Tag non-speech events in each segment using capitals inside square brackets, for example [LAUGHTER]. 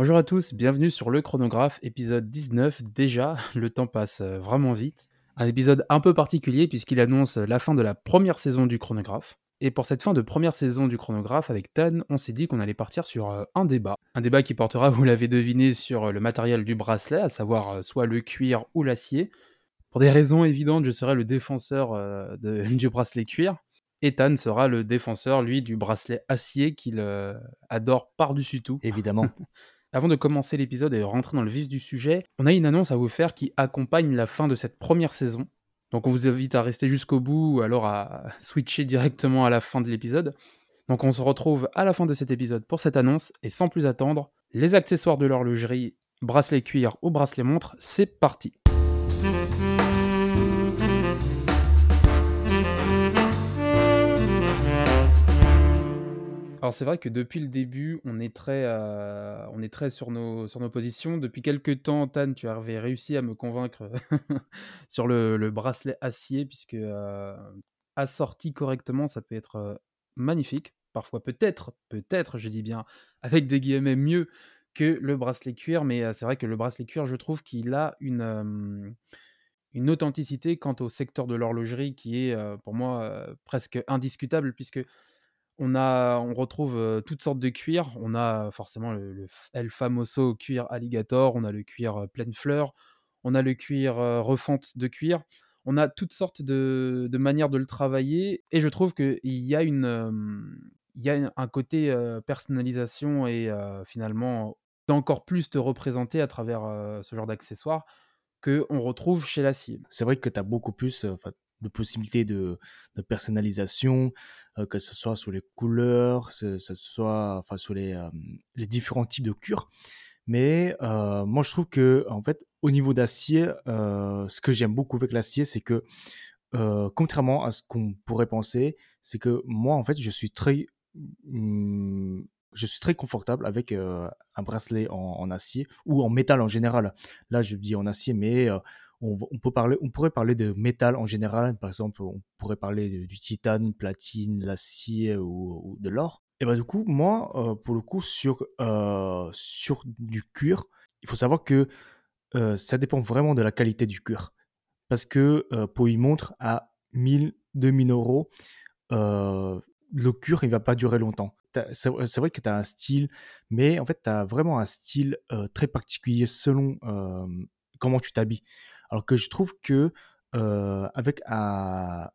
Bonjour à tous, bienvenue sur le chronographe, épisode 19. Déjà, [LAUGHS] le temps passe euh, vraiment vite. Un épisode un peu particulier puisqu'il annonce la fin de la première saison du chronographe. Et pour cette fin de première saison du chronographe, avec Tan, on s'est dit qu'on allait partir sur euh, un débat. Un débat qui portera, [LAUGHS] vous l'avez deviné, sur euh, le matériel du bracelet, à savoir soit le cuir ou l'acier. Pour des raisons évidentes, je serai le défenseur [LAUGHS] du bracelet cuir. Et Tan sera le défenseur, lui, du bracelet acier qu'il adore par-dessus tout. Évidemment. Avant de commencer l'épisode et de rentrer dans le vif du sujet, on a une annonce à vous faire qui accompagne la fin de cette première saison. Donc on vous invite à rester jusqu'au bout ou alors à [LAUGHS] switcher directement à la fin de l'épisode. Donc on se retrouve à la fin de cet épisode pour cette annonce et sans plus attendre, les accessoires de l'horlogerie, bracelet cuir ou bracelet montre, c'est parti. Alors c'est vrai que depuis le début, on est très, euh, on est très sur nos, sur nos positions. Depuis quelques temps, Tan, tu avais réussi à me convaincre [LAUGHS] sur le, bracelet acier, puisque euh, assorti correctement, ça peut être euh, magnifique. Parfois peut-être, peut-être, je dis bien, avec des guillemets mieux que le bracelet cuir, mais c'est vrai que le bracelet cuir, je trouve qu'il a une, une authenticité quant au secteur de l'horlogerie qui est pour moi presque indiscutable, puisque on, retrouve toutes sortes de cuirs. On a forcément le, El Famoso cuir alligator, on a le cuir pleine fleur, on a le cuir refente de cuir. On a toutes sortes de, manières de le travailler et je trouve qu'il y a, une, il y a un côté personnalisation et finalement d'encore plus te représenter à travers ce genre d'accessoires que on retrouve chez l'acier. C'est vrai que tu as beaucoup plus, de possibilités de, personnalisation, euh, que ce soit sur les couleurs, que ce soit enfin, sur les, euh, les différents types de cure. Mais euh, moi, je trouve que, en fait, au niveau d'acier, ce que j'aime beaucoup avec l'acier, c'est que, contrairement à ce qu'on pourrait penser, c'est que moi, en fait, je suis très, hmm, je suis très confortable avec un bracelet en, en, acier ou en métal en général. Là, je dis en acier, mais on, peut parler, on pourrait parler de métal en général. Par exemple, on pourrait parler du titane, platine, l'acier ou, de l'or. Et bah du coup, moi, euh, pour le coup, sur, euh, sur du cuir, il faut savoir que euh, ça dépend vraiment de la qualité du cuir. Parce que pour une montre à 1000, 2000 euros, le cuir, il va pas durer longtemps. C'est vrai que tu as un style, mais en fait, tu as vraiment un style très particulier selon comment tu t'habilles. Alors que je trouve que avec un,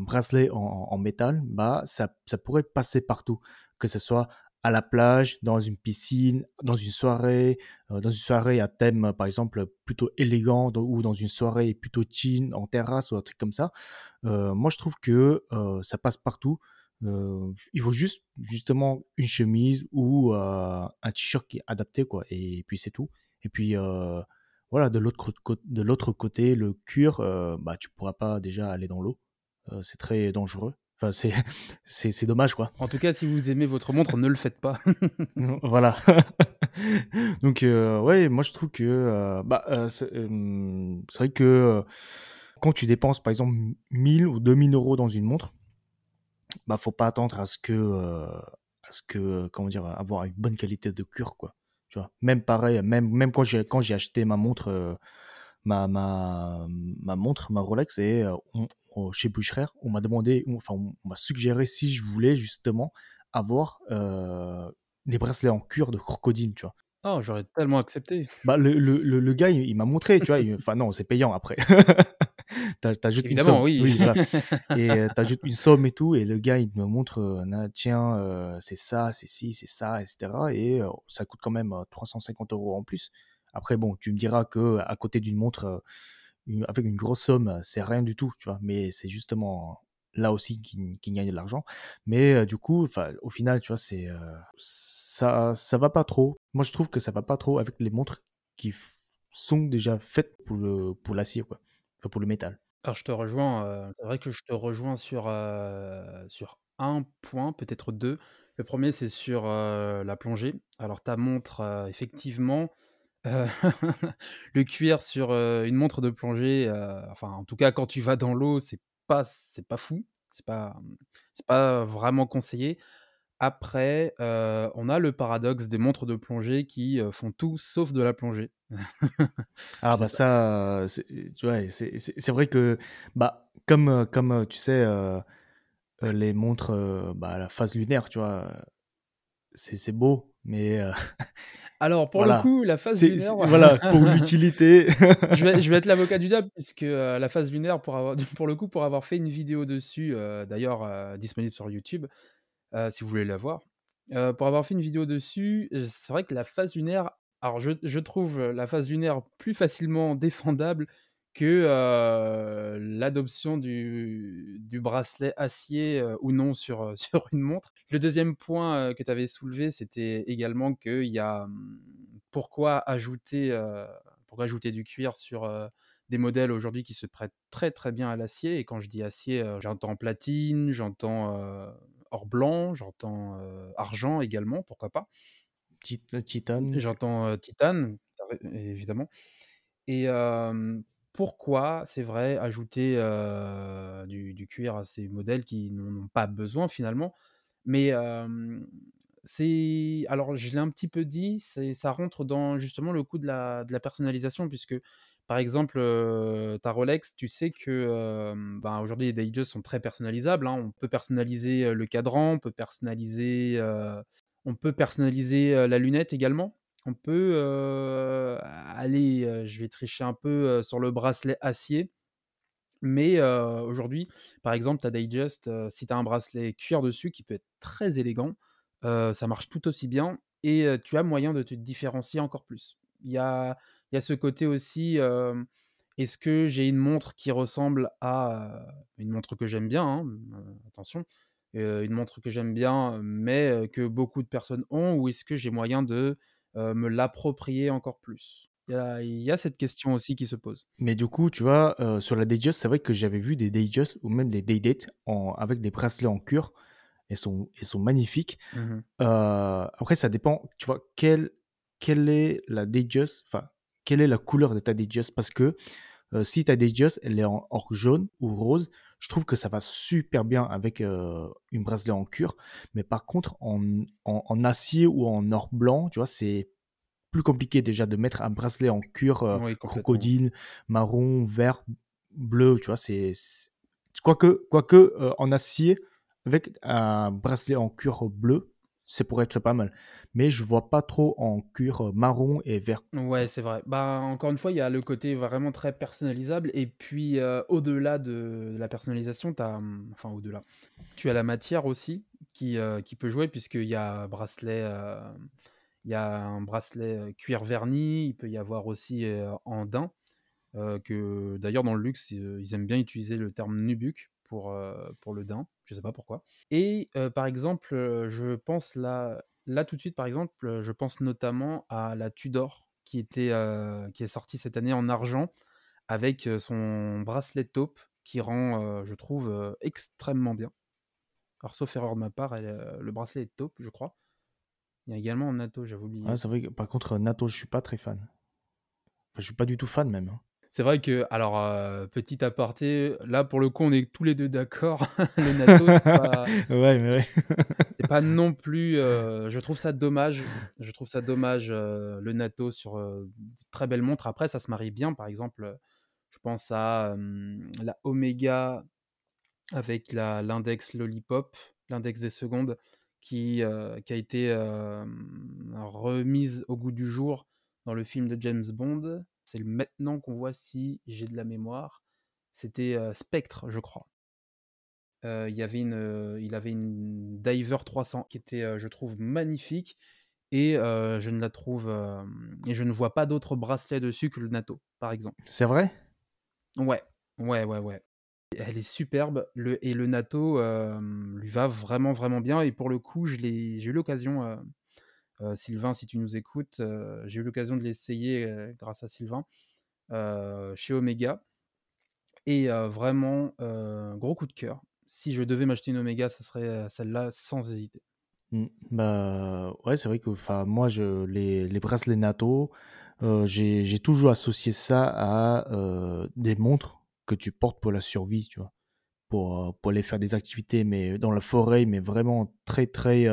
bracelet en, métal, bah, ça, pourrait passer partout, que ce soit à la plage, dans une piscine, dans une soirée, dans une soirée à thème par exemple plutôt élégant ou dans une soirée plutôt teen en terrasse ou un truc comme ça. Moi je trouve que ça passe partout. il faut juste justement une chemise ou un t-shirt qui est adapté quoi et puis c'est tout. Et puis voilà, de l'autre de l'autre côté, le cuir, euh, bah tu pourras pas déjà aller dans l'eau. Euh, c'est très dangereux. Enfin, c'est, [LAUGHS] c'est, dommage, quoi. En tout cas, si vous aimez votre montre, ne le faites pas. [LAUGHS] voilà. [LAUGHS] Donc, euh, ouais, moi, je trouve que bah, c'est, vrai que quand tu dépenses, par exemple, 1000 ou 2000 euros dans une montre, bah, faut pas attendre à ce que, à ce que, comment dire, avoir une bonne qualité de cuir, quoi même pareil, même, même quand j'ai quand j'ai acheté ma montre, euh, ma, ma, ma montre, ma Rolex, et euh, chez Bucherer, on m'a demandé, enfin on m'a suggéré si je voulais justement avoir euh, des bracelets en cuir de crocodile, tu vois. Oh, j'aurais tellement accepté. Bah, le, le, le, gars, il, m'a montré, tu vois. Enfin, non, c'est payant après. [LAUGHS] [LAUGHS] t'ajoutes une somme. oui. oui [LAUGHS] et euh, t'ajoutes une somme et tout, et le gars, il me montre, euh, tiens, euh, c'est ça, c'est ci, c'est ça, etc. Et ça coûte quand même 350 euros en plus. Après, bon, tu me diras que à côté d'une montre avec une grosse somme, c'est rien du tout, tu vois. Mais c'est justement là aussi qui, gagne de l'argent. Mais du coup, au final, tu vois, c'est ça, ça va pas trop. Moi, je trouve que ça va pas trop avec les montres qui sont déjà faites pour le pour l'acier quoi, pour le métal. Alors je te rejoins, heu, c'est vrai que je te rejoins sur, heu, sur un point, peut-être 2. Le premier c'est sur, heu, la plongée. Alors ta montre, effectivement, [LAUGHS] le cuir sur, une montre de plongée, enfin en tout cas quand tu vas dans l'eau, c'est pas c'est pas fou, c'est pas, c'est pas vraiment conseillé. Après, heu, on a le paradoxe des montres de plongée qui, heu, font tout sauf de la plongée. [LAUGHS] Ah Je sais bah pas ça, heu, c'est tu vois? C'est c'est c'est vrai que, bah, comme, heu, comme, heu, tu sais, heu heu, les montres, heu, bah, à la phase lunaire, tu vois? Heu, c'est c'est beau, mais heu, [LAUGHS] alors pour le voilà, coup, la phase c'est lunaire c'est voilà, pour [LAUGHS] l'utilité. Je vais je vais être l'avocat du diable puisque, heu, la phase lunaire pour avoir pour le coup, pour avoir fait une vidéo dessus, heu, d'ailleurs, heu, disponible sur YouTube, heu, si vous voulez la voir. Heu, pour avoir fait une vidéo dessus, heu, c'est vrai que la phase lunaire alors je trouve, la phase lunaire plus facilement défendable que, l'adoption du du bracelet acier, ou non sur, [LAUGHS] sur une montre. Le deuxième point, que tu avais soulevé, c'était également qu'il y a, mmh, pourquoi ajouter, pourquoi ajouter du cuir sur, des modèles aujourd'hui qui se prêtent très, très bien à l'acier et quand je dis acier, j'entends platine, j'entends, or blanc, j'entends, argent également, pourquoi pas. Tit titane, J'entends, titane, évidemment et pourquoi, c'est vrai, ajouter, du du cuir à ces modèles qui n'en ont pas besoin finalement? Mais c'est alors je l'ai un petit peu dit, c'est ça rentre dans justement le coup de la de la personnalisation puisque, par exemple, ta Rolex, tu sais que, ben, aujourd'hui les Datejust sont très personnalisables, hein. On peut personnaliser, le cadran, on peut personnaliser, on peut personnaliser, la lunette également. On peut, aller, je vais tricher un peu, sur le bracelet acier, mais aujourd'hui, par exemple, ta heu, si tu as un bracelet cuir dessus qui peut être très élégant, ça marche tout aussi bien et tu as moyen de te différencier encore plus. Il y a il y a ce côté aussi, est-ce que j'ai une montre qui ressemble à, une montre que j'aime bien, hein, mmh, attention, une montre que j'aime bien, mais que beaucoup de personnes ont ou est-ce que j'ai moyen de, me l'approprier encore plus? Il y a il y a cette question aussi qui se pose. mais du coup, tu vois, sur la Datejust, c'est vrai que j'avais vu des Datejust ou même des Day-Date en avec des bracelets en cuir. Elles sont elles sont magnifiques. Mmh après ça dépend, tu vois, quelle quelle est la Datejust, enfin, quelle est la couleur de ta Datejust? Parce que, heu, si ta Datejust, elle est en or jaune ou rose, je trouve que ça va super bien avec, heu, une bracelet en cuir. Mais par contre en en en acier ou en or blanc, tu vois, c'est plus compliqué déjà de mettre un bracelet en cuir, heu, Oui, crocodile, marron, vert, bleu, tu vois? C'est quoique quoique, heu, en acier avec un bracelet en cuir bleu, ça pourrait être pas mal. Mais je vois pas trop en cuir, heu, marron et vert, Ouais, c'est vrai. Bah, encore une fois, il y a le côté vraiment très personnalisable et puis, heu, au-delà de la personnalisation, as, mmh, enfin au-delà, tu as la matière aussi qui, qui peut jouer puisqu'il y a bracelet, il y a un bracelet, cuir verni, il peut y avoir aussi, en daim, que d'ailleurs dans le luxe, ils aiment bien utiliser le terme nubuck pour, heu, pour le daim, je sais pas pourquoi et heu, par exemple, heu, je pense là là tout de suite, par exemple, je pense notamment à la Tudor qui était, qui est sortie cette année en argent avec, son bracelet taupe qui rend, je trouve, extrêmement bien. Alors sauf erreur de ma part, le bracelet est taupe, je crois. Il y a également en natto, j'avais oublié. c'est vrai par contre, natto, je suis pas très fan. Enfin, je suis pas du tout fan même, hein. C'est vrai que alors, heu, petit aparté, là pour le coup on est tous les 2 d'accord, [LAUGHS] le natto c'est pas [LAUGHS] Ouais, mais c'est ouais. [LAUGHS] c'est pas non plus, heu, je trouve ça dommage je trouve ça dommage, heu, le natto sur, de très belles montres. Après ça se marie bien, par exemple, je pense à, la Omega avec la l'index Lollipop, l'index des secondes qui, a été, remise au goût du jour dans le film de James Bond. C'est le maintenant qu'on voit si j'ai de la mémoire. C'était, Spectre, je crois. Il y avait une, il avait une Diver 300 qui était, je trouve magnifique et je ne la trouve, et je ne vois pas d'autres bracelets dessus que le natto, par exemple. C'est vrai? Ouais, ouais, ouais, ouais. Elle est superbe, le et le natto, hem, lui va vraiment, vraiment bien et pour le coup, j'ai eu l'occasion, Sylvain, si tu nous écoutes, heu, j'ai eu l'occasion de l'essayer, heu, grâce à Sylvain, chez Omega et vraiment, gros coup de cœur. Si je devais m'acheter une Omega, ça serait, celle-là sans hésiter. Mmh, bah, ouais, c'est vrai que, moi, je les les bracelets NATO, j'ai toujours associé ça à, des montres que tu portes pour la survie, tu vois? Pour, pour aller faire des activités, mais dans la forêt, mais vraiment très, très,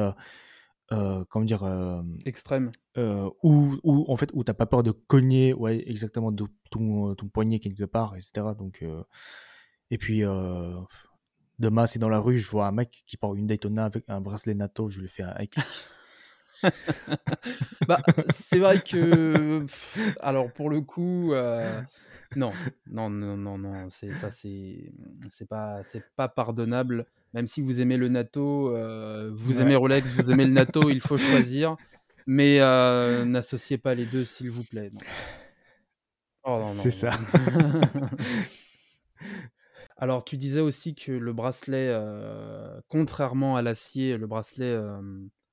heu, comment dire? Hem, Extrême. heu, où où en fait, où tu as pas peur de cogner, ouais, exactement, de ton, ton poignet quelque part et cetera donc heu et puis, demain, si dans la rue, je vois un mec qui porte une Daytona avec un bracelet NATO, je lui fais un high kick. [LAUGHS] Bah, c'est vrai que alors pour le coup, non. Non, non, non, non, c'est ça, c'est, c'est pas c'est pas pardonnable. Même si vous aimez le NATO, heu, vous aimez. Rolex, vous aimez le NATO, il faut choisir. Mais heu, n'associez pas les 2 s'il vous plaît. Oh non, C'est ça. [LAUGHS] Alors tu disais aussi que le bracelet, heu, contrairement à l'acier, le bracelet,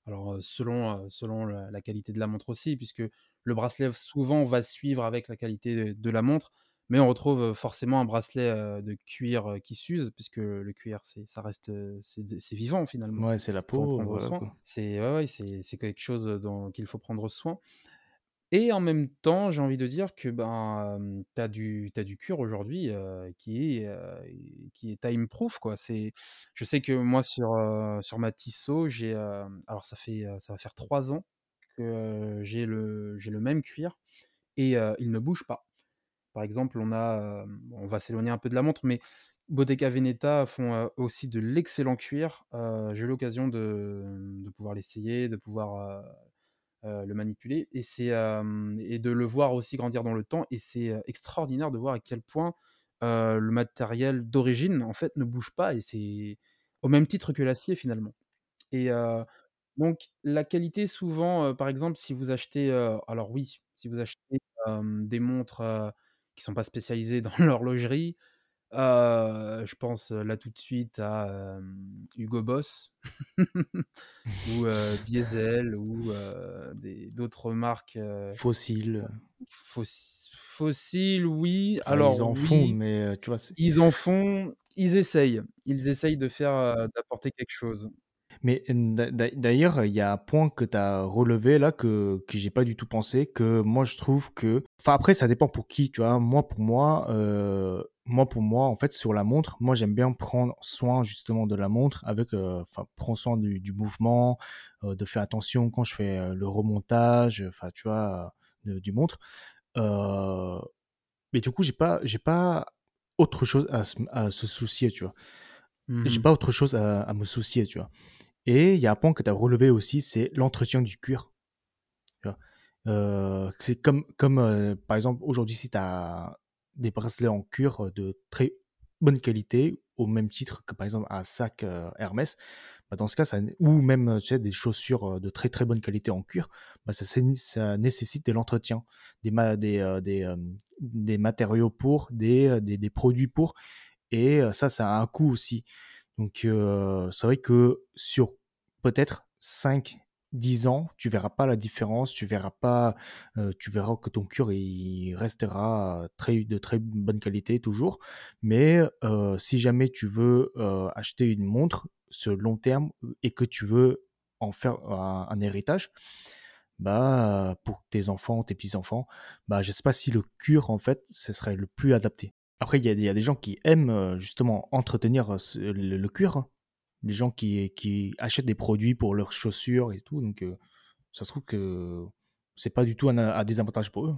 alors, selon, selon la la qualité de la montre aussi, puisque le bracelet souvent va suivre avec la qualité de la montre, mais on retrouve, forcément un bracelet, de cuir, qui s'use puisque le cuir c'est ça reste, c'est vivant finalement. Ouais, c'est la peau. C'est ouais, ouais, c'est c'est quelque chose, dont qu'il faut prendre soin et en même temps, j'ai envie de dire que, ben, tu as du tu as du cuir aujourd'hui, qui est, qui est time proof quoi. C'est je sais que moi sur, sur ma Tissot, j'ai, alors ça fait, ça va faire 3 ans que, j'ai le j'ai le même cuir et il ne bouge pas. Par exemple, on va s'éloigner un peu de la montre, mais Bottega Veneta font, aussi de l'excellent cuir. J'ai eu l'occasion de, pouvoir l'essayer, de pouvoir, le manipuler et de le voir aussi grandir dans le temps et c'est, extraordinaire de voir à quel point, le matériel d'origine, en fait, ne bouge pas et c'est au même titre que l'acier finalement et donc la qualité souvent, par exemple, si vous achetez, alors oui, si vous achetez, des montres, qui sont pas spécialisées dans [LAUGHS] l'horlogerie, je pense, là tout de suite à, Hugo Boss [LAUGHS] ou Diesel ou d'autres marques, heu, qui Fossile, sont fos fossiles, oui, ah, ils alors en font, mais tu vois, ils en font, ils essayent, ils essayent de faire, d'apporter quelque chose. Mais d'a d'a d'ailleurs, il y a un point que tu as relevé là que que j'ai pas du tout pensé, que moi je trouve que enfin après ça dépend pour qui, tu vois? Moi pour moi, heu, moi pour moi, en fait, sur la montre, moi j'aime bien prendre soin justement de la montre avec, enfin prendre soin du du mouvement, heu, de faire attention quand je fais, le remontage, enfin tu vois, de du montre. Mais du coup j'ai pas j'ai pas autre chose à se à se soucier, tu vois? Mmh J'ai pas autre chose à à me soucier, tu vois? Et il y a un point que tu as relevé aussi, c'est l'entretien du cuir? Heu, c'est comme comme, heu, par exemple, aujourd'hui, si tu as des bracelets en cuir, de très bonne qualité, au même titre que, par exemple, un sac, heu, Hermès, bah, dans ce cas, ça ou même, tu sais, des chaussures, de très, très bonne qualité en cuir, bah, ça ça nécessite de l'entretien, des ma des, des, matériaux pour, des, des produits pour et ça, ça a un coût aussi. Donc c'est vrai que sur peut-être cinq dix ans, tu verras pas la différence, tu verras pas, tu verras que ton cuir il restera très de très bonne qualité toujours. Mais si jamais tu veux, acheter une montre sur long terme, et que tu veux en faire un héritage, bah, pour tes enfants, tes petits-enfants, bah, je sais pas si le cuir en fait, ce serait le plus adapté. Après il y a des gens qui aiment, justement entretenir, le le cuir, hein. Des gens qui qui achètent des produits pour leurs chaussures et tout donc heu, ça se trouve que c'est pas du tout un un désavantage pour eux.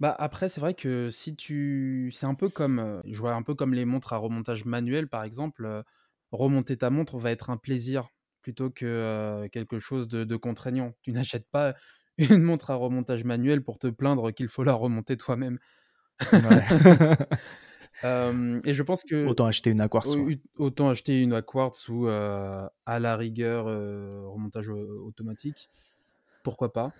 Bah, après, c'est vrai que si tu c'est un peu comme, heu, je vois un peu comme les montres à remontage manuel, par exemple, heu, remonter ta montre va être un plaisir plutôt que, quelque chose de de contraignant. Tu [LAUGHS] n'achètes pas une montre à remontage manuel pour te plaindre qu'il faut la remonter toi-même. Ouais. [LAUGHS] [LAUGHS] Et je pense que Autant acheter une à au quartz, ouais. ut autant acheter une ou, à la rigueur, remontage, automatique, pourquoi pas.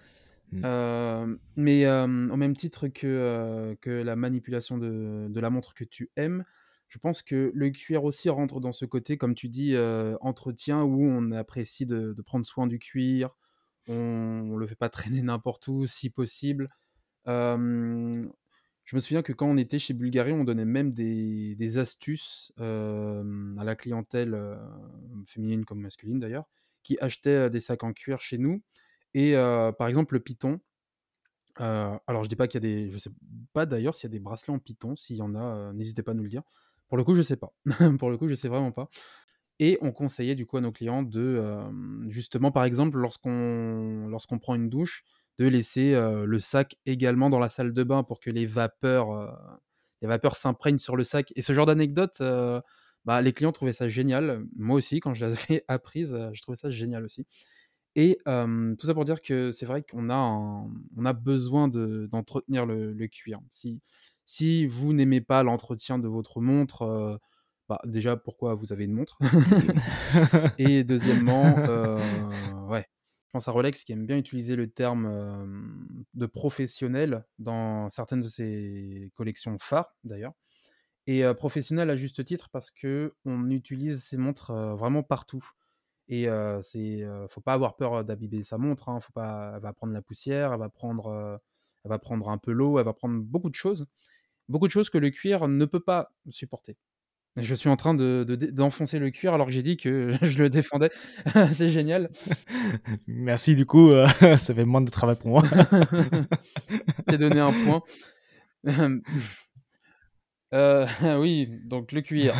Mmh. Mais au même titre que, que la manipulation de de la montre que tu aimes, je pense que le cuir aussi rentre dans ce côté, comme tu dis, entretien où on apprécie de de prendre soin du cuir, on le fait pas [LAUGHS] traîner n'importe où si possible. Je me souviens que quand on était chez Bulgari, on donnait même des astuces, à la clientèle, féminine comme masculine d'ailleurs, qui achetaient, heu, des sacs en cuir chez nous et par exemple le python, alors je dis pas qu'il y a des je sais pas d'ailleurs s'il y a des bracelets en python, s'il y en a, n'hésitez pas à nous le dire. Pour le coup, je sais pas. [LAUGHS] Pour le coup, je sais vraiment pas et on conseillait du coup à nos clients de, justement, par exemple, lorsqu'on lorsqu'on prend une douche, de laisser, le sac également dans la salle de bain pour que les vapeurs, les vapeurs s'imprègnent sur le sac et ce genre d'anecdote, bah, les clients trouvaient ça génial. Moi aussi, quand je l'avais [LAUGHS] apprise, je trouvais ça génial aussi et tout ça pour dire que c'est vrai qu'on a un on a besoin de d'entretenir le le cuir. Si si vous n'aimez pas l'entretien de votre montre, bah, déjà pourquoi vous avez une montre? [LAUGHS] Et deuxièmement, [LAUGHS] je pense à Rolex qui aime bien utiliser le terme, de professionnel dans certaines de ses collections phares d'ailleurs et professionnel à juste titre parce qu'on utilise ces montres, vraiment partout et heu, c'est, faut pas avoir peur, d'abîmer sa montre, hein. Faut pas elle va prendre la poussière, elle va prendre, elle va prendre un peu l'eau, elle va prendre beaucoup de choses. Beaucoup de choses que le cuir ne peut pas supporter. Je suis en train de d'enfoncer le cuir alors que j'ai dit que [LAUGHS] je le défendais. [LAUGHS] C'est génial. [LAUGHS] Merci du coup, heu, ça fait moins de travail pour moi. T'ai donné un point. Heu, oui, donc le cuir.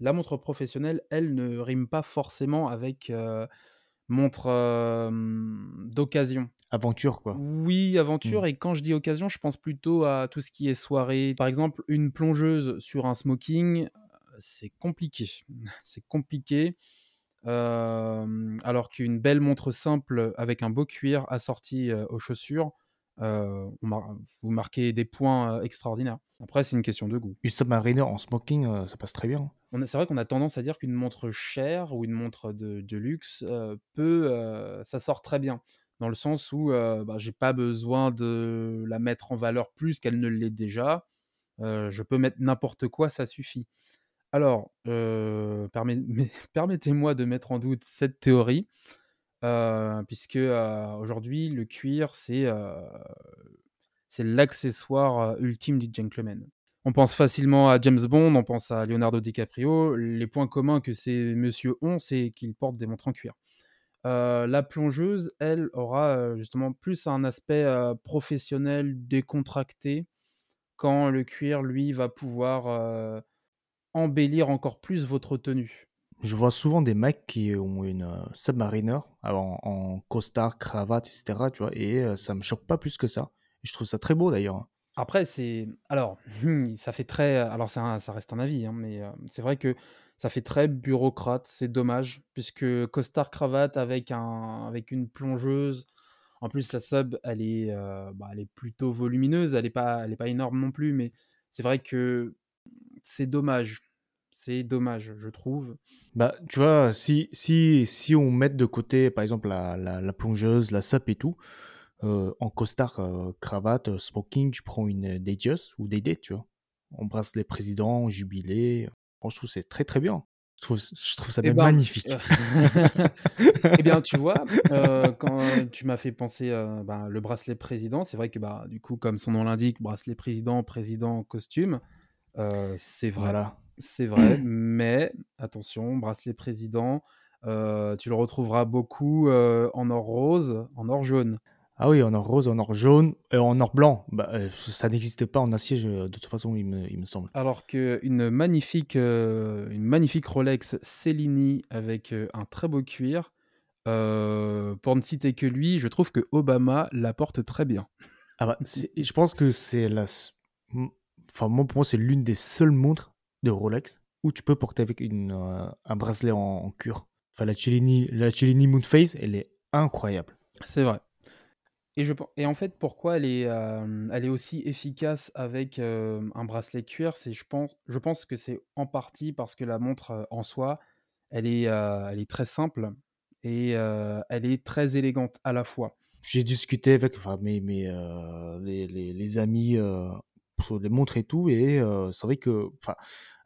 La montre professionnelle, elle ne rime pas forcément avec, heu, montre, hem, d'occasion. Aventure quoi. Oui, Mmh. aventure et quand je dis occasion, je pense plutôt à tout ce qui est soirée. Par exemple, une plongeuse sur un smoking, c'est compliqué. [LAUGHS] C'est compliqué. Hem, alors qu'une belle montre simple avec un beau cuir assorti, heu, aux chaussures, mar vous marquez des points, heu, extraordinaires. Après, c'est une question de goût. Une Submariner en smoking, heu, ça passe très bien, c'est vrai qu'on a tendance à dire qu'une montre chère ou une montre de de luxe, peut, ça sort très bien. Dans le sens où, bah, j'ai pas besoin de la mettre en valeur plus qu'elle ne l'est déjà. Je peux mettre n'importe quoi, ça suffit. Alors, permet [LAUGHS] permettez-moi de mettre en doute cette théorie, heu, puisque, heu, aujourd'hui le cuir c'est, heu, c'est l'accessoire, ultime du gentleman. On pense facilement à James Bond, on pense à Leonardo DiCaprio. Les points communs que ces messieurs ont, c'est qu'ils portent des montres en cuir. La plongeuse, elle, aura, justement plus un aspect, professionnel, décontracté, quand le cuir, lui, va pouvoir, embellir encore plus votre tenue. Je vois souvent des mecs qui ont une, Submariner en costard, cravate et cetera, tu vois? Et heu, ça me choque pas plus que ça. Je trouve ça très beau d'ailleurs, hein. Après, c'est alors, [LAUGHS] ça fait très, alors ça reste un avis, hein, mais, heu, c'est vrai que ça fait très bureaucrate, c'est dommage, puisque costard cravate avec un avec une plongeuse. En plus, la sub, elle est, heu, bah, elle est plutôt volumineuse, elle est pas pas énorme non plus, mais c'est vrai que c'est dommage. C'est dommage, je trouve. Bah, tu vois, si si si on met de côté, par exemple, la la la plongeuse, la sub et tout, heu, en costard, heu, cravate, heu, smoking, tu prends une, Datejust ou Date, tu vois? En bracelet président, jubilé, moi je trouve c'est très, très bien. Je trouve je trouve ça Eh même ben, magnifique. [LAUGHS] eh bien, tu vois, [LAUGHS] quand tu m'as fait penser, ben, le bracelet président, c'est vrai que, bah, du coup, comme son nom l'indique, bracelet président, président en costume, c'est vrai, Voilà. C'est vrai, mais attention, bracelet président, heu, tu le retrouveras beaucoup, heu, en or rose, en or jaune. Ah oui, en or rose, en or jaune et en or blanc. Bah, ça n'existe pas en acier, je de toute façon, il me il me semble. Alors qu'une magnifique, une magnifique Rolex Cellini avec, un très beau cuir, pour ne citer que lui, je trouve que Obama la porte très bien. Ah bah, je pense que c'est la enfin moi, pour moi, c'est l'une des seules montres de Rolex où tu peux porter avec une, heu, un bracelet en en cuir. Enfin la Cellini la Cellini Moonphase, elle est incroyable. C'est vrai et je et en fait, pourquoi elle est, hem, elle est aussi efficace avec, hem, un bracelet cuir, c'est je pense je pense que c'est en partie parce que la montre, en soi, elle est, elle est très simple et elle est très élégante à la fois. J'ai discuté avec enfin mes les les les amis, sur les montres et tout et c'est vrai que enfin,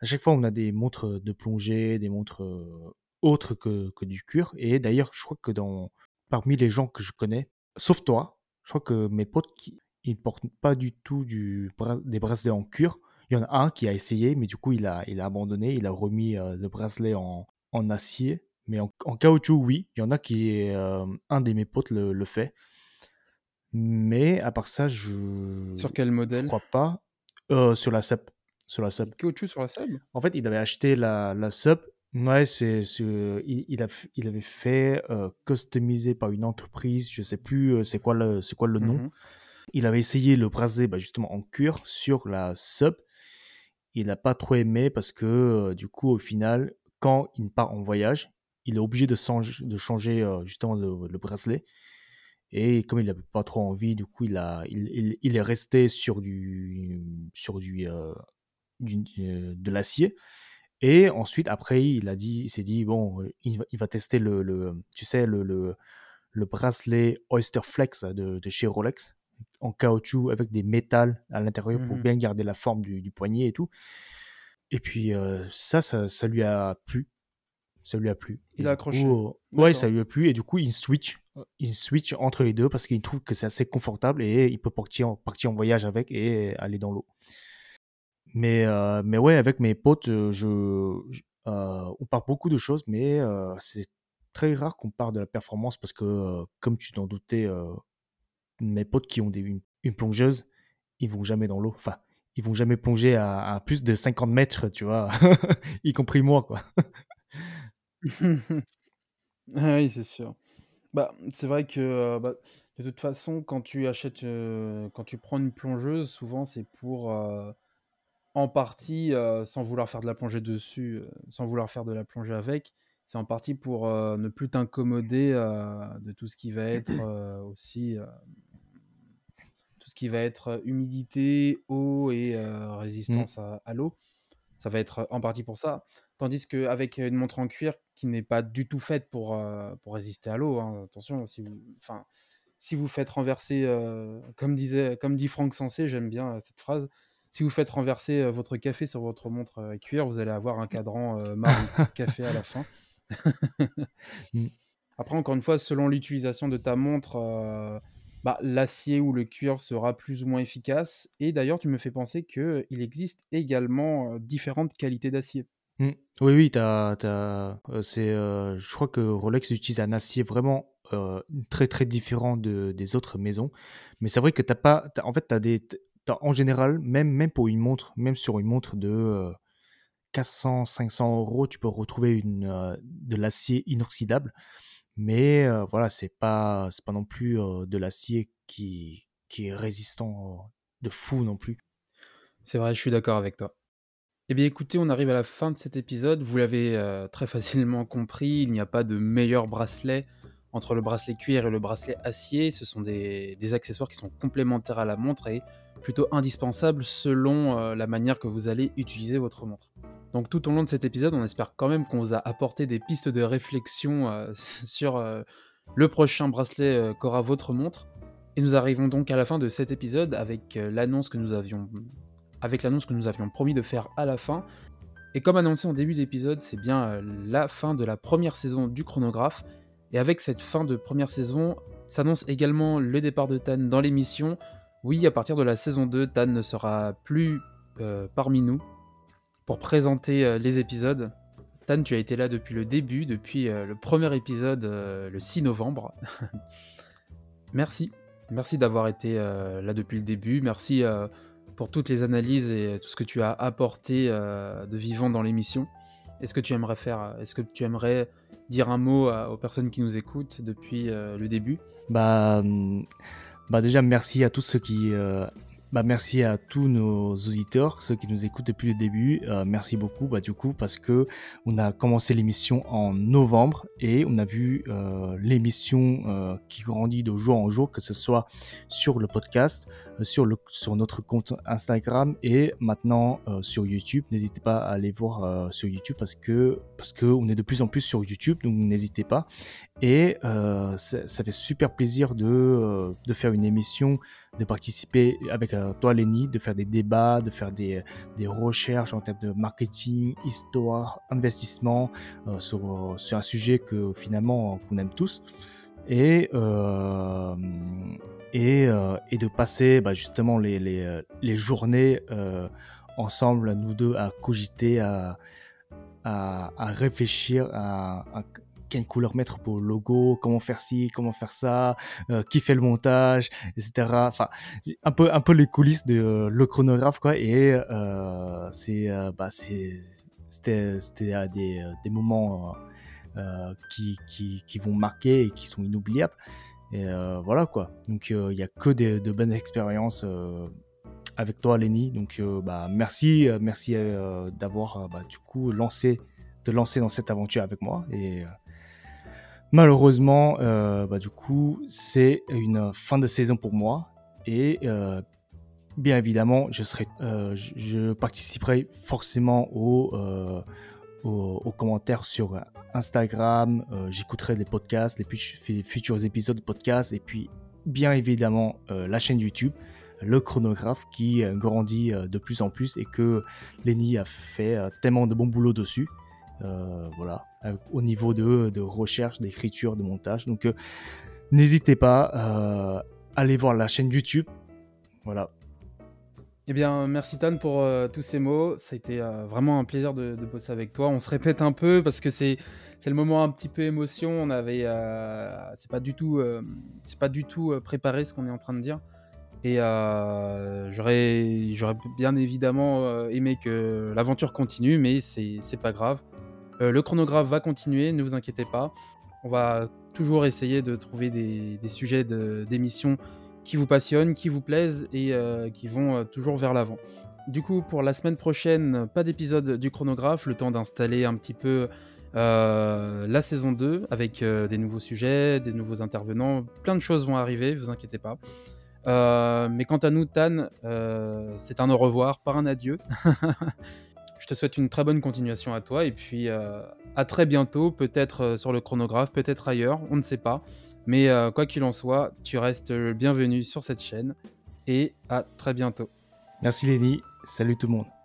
à chaque fois on a des montres, de plongée, des montres, heu autre que, que du cuir. Et d'ailleurs, je crois que dans, parmi les gens que je connais, sauf toi, je crois que mes potes, qui, ils portent pas du tout du, des bracelets en cuir. Il y en a un qui a essayé, mais du coup, il a, il a abandonné. Il a remis euh, le bracelet en, en acier. Mais en, caoutchouc, oui. Il y en a qui, euh, un de mes potes le, le, fait. Mais à part ça, je. Sur quel modèle? Je crois pas. Euh, sur la sub. Sur la sub. Caoutchouc sur la sub En fait, il avait acheté la, la sub. Ouais, c'est, il, il, a, il avait fait euh, customiser par une entreprise. Je sais plus c'est quoi le, c'est quoi le nom. Mmh il avait essayé le bracelet bah, justement en cuir sur la sub. Il n'a pas trop aimé parce que du coup, au final, quand il part en voyage, il est obligé de, de changer euh, justement le, bracelet. Et comme il n'avait pas trop envie, du coup, il, a, il, il, est resté sur du, sur du, euh, euh, de l'acier. Et ensuite, après, il a dit, il s'est dit, bon, il va, il va tester le, le, tu sais, le, le, le bracelet Oyster Flex de, de, chez Rolex en caoutchouc avec des métals à l'intérieur pour mmh bien garder la forme du, du, poignet et tout. Et puis ça, ça, ça, lui a plu. Ça lui a plu. Il a accroché. ouais, ça lui a plu. Et du coup, il switch, il switch entre les deux parce qu'il trouve que c'est assez confortable et il peut partir, partir en voyage avec et aller dans l'eau. Mais, mais ouais, avec mes potes, je, on parle beaucoup de choses, mais c'est très rare qu'on parle de la performance parce que, comme tu t'en doutais, mes potes qui ont des, une, plongeuse, ils vont jamais dans l'eau. Enfin, ils vont jamais plonger à, plus de 50 mètres, tu vois, [LAUGHS] y compris moi, quoi. [LAUGHS] Ah oui, c'est sûr. Bah, c'est vrai que euh, bah, de toute façon, quand tu achètes, euh, quand tu prends une plongeuse, souvent c'est pour euh, en partie, sans vouloir faire de la plongée dessus, sans vouloir faire de la plongée avec, c'est en partie pour ne plus t'incommoder de tout ce qui va être [CLEARS THROAT] aussi tout ce qui va être humidité, eau et mmh. résistance à, l'eau. Ça va être en partie pour ça. Tandis qu'avec une montre en cuir qui n'est pas du tout faite pour, pour résister à l'eau, hein, attention, si vous, si vous faites renverser, comme, disait, comme dit Franck Sensé, j'aime bien cette phrase, si vous faites renverser votre café sur votre montre cuir, vous allez avoir un cadran marron [LAUGHS] café à la fin. Mmh. Après, encore une fois, selon l'utilisation de ta montre, bah, l'acier ou le cuir sera plus ou moins efficace. Et d'ailleurs, tu me fais penser qu'il existe également différentes qualités d'acier. Mmh. Oui, oui, t'as, t'as, c'est, je crois que Rolex utilise un acier vraiment très très différent de, des autres maisons. Mais c'est vrai que t'as pas, en fait, t'as des, en général, même, même pour une montre, même sur une montre de 400, 500 euros, tu peux retrouver une, de l'acier inoxydable. Mais voilà, c'est pas, pas non plus de l'acier qui, qui est résistant de fou non plus. C'est vrai, je suis d'accord avec toi. Eh bien écoutez, on arrive à la fin de cet épisode. Vous l'avez très facilement compris, il n'y a pas de meilleur bracelet entre le bracelet cuir et le bracelet acier. Ce sont des, accessoires qui sont complémentaires à la montre et plutôt indispensables selon la manière que vous allez utiliser votre montre. Donc tout au long de cet épisode, on espère quand même qu'on vous a apporté des pistes de réflexion euh, [LAUGHS] sur euh, le prochain bracelet euh, qu'aura votre montre. Et nous arrivons donc à la fin de cet épisode avec l'annonce que nous avions avec l'annonce que nous avions promis de faire à la fin. Et comme annoncé en début d'épisode, c'est bien la fin de la première saison du chronographe. Et avec cette fin de première saison, s'annonce également le départ de Tan dans l'émission. Oui, à partir de la saison 2, Tan ne sera plus parmi nous, pour présenter euh, les épisodes. Tan, tu as été là depuis le début, depuis euh, le premier épisode euh, le 6 novembre. [LAUGHS] Merci. Merci d'avoir été là depuis le début. Merci pour toutes les analyses et tout ce que tu as apporté de vivant dans l'émission. Est-ce que tu aimerais faire, est-ce que tu aimerais dire un mot aux personnes qui nous écoutent depuis le début? Bah, hum, bah déjà merci à tous ceux qui bah, tous nos auditeurs, ceux qui nous écoutent depuis le début. Euh, merci beaucoup, bah, du coup, parce que on a commencé l'émission en novembre et on a vu euh, l'émission euh, qui grandit de jour en jour, que ce soit sur le podcast, euh, sur, notre compte Instagram et maintenant sur YouTube. N'hésitez pas à aller voir sur YouTube parce que parce que on est de plus en plus sur YouTube, donc n'hésitez pas. Et ça, ça, fait super plaisir de, faire une émission de participer avec euh, toi, Lenny, de faire des débats, de faire des, recherches en termes de marketing, histoire, investissement euh, sur, un sujet que finalement qu'on aime tous. Et, euh, et, euh, et, de passer bah, justement les, les journées ensemble, nous deux, à cogiter, à, réfléchir, à, quelle couleur mettre pour le logo, comment faire ci, comment faire ça, euh, qui fait le montage, etc. Enfin, un peu, les coulisses de euh, le chronographe, quoi. Et euh, euh, bah, c'était, des, moments qui, vont marquer et qui sont inoubliables. Et voilà, quoi. Donc, il n'y a que des, de bonnes expériences avec toi, Lenny. Donc, bah, merci, merci d'avoir, bah, du coup, lancé, de lancer dans cette aventure avec moi. Et Malheureusement, euh, bah, du coup, c'est une fin de saison pour moi. Et euh, bien évidemment, je, serai, euh, je, participerai forcément aux, commentaires sur Instagram. J'écouterai les podcasts, les futurs épisodes de podcasts. Et puis, bien évidemment, la chaîne YouTube le chronographe qui grandit de plus en plus et que Lenny a fait tellement de bon boulot dessus. Euh, voilà, euh, au niveau de, recherche, d'écriture, de montage. Donc, euh, n'hésitez pas à aller voir la chaîne YouTube. Voilà. Eh bien, merci Tan pour tous ces mots. Ça a été vraiment un plaisir de, bosser avec toi. On se répète un peu parce que c'est le moment un petit peu émotion. On avait, c'est pas du tout, c'est pas du tout préparé ce qu'on est en train de dire. Et j'aurais, j'aurais bien évidemment aimé que l'aventure continue, mais c'est pas grave. Euh, le chronographe va continuer, ne vous inquiétez pas. On va toujours essayer de trouver des, sujets d'émissions qui vous passionnent, qui vous plaisent et euh, qui vont euh, toujours vers l'avant. Du coup, pour la semaine prochaine, pas d'épisode du chronographe, le temps d'installer un petit peu la saison 2 avec des nouveaux sujets, des nouveaux intervenants. Plein de choses vont arriver, vous inquiétez pas. mais quant à nous, Tan, c'est un au revoir, pas un adieu. [LAUGHS] Je te souhaite une très bonne continuation à toi et puis euh, à très bientôt, peut-être euh, sur le chronographe, peut-être ailleurs, on ne sait pas. Mais euh, quoi qu'il en soit, tu restes le bienvenu sur cette chaîne et à très bientôt. Merci Lenny, salut tout le monde.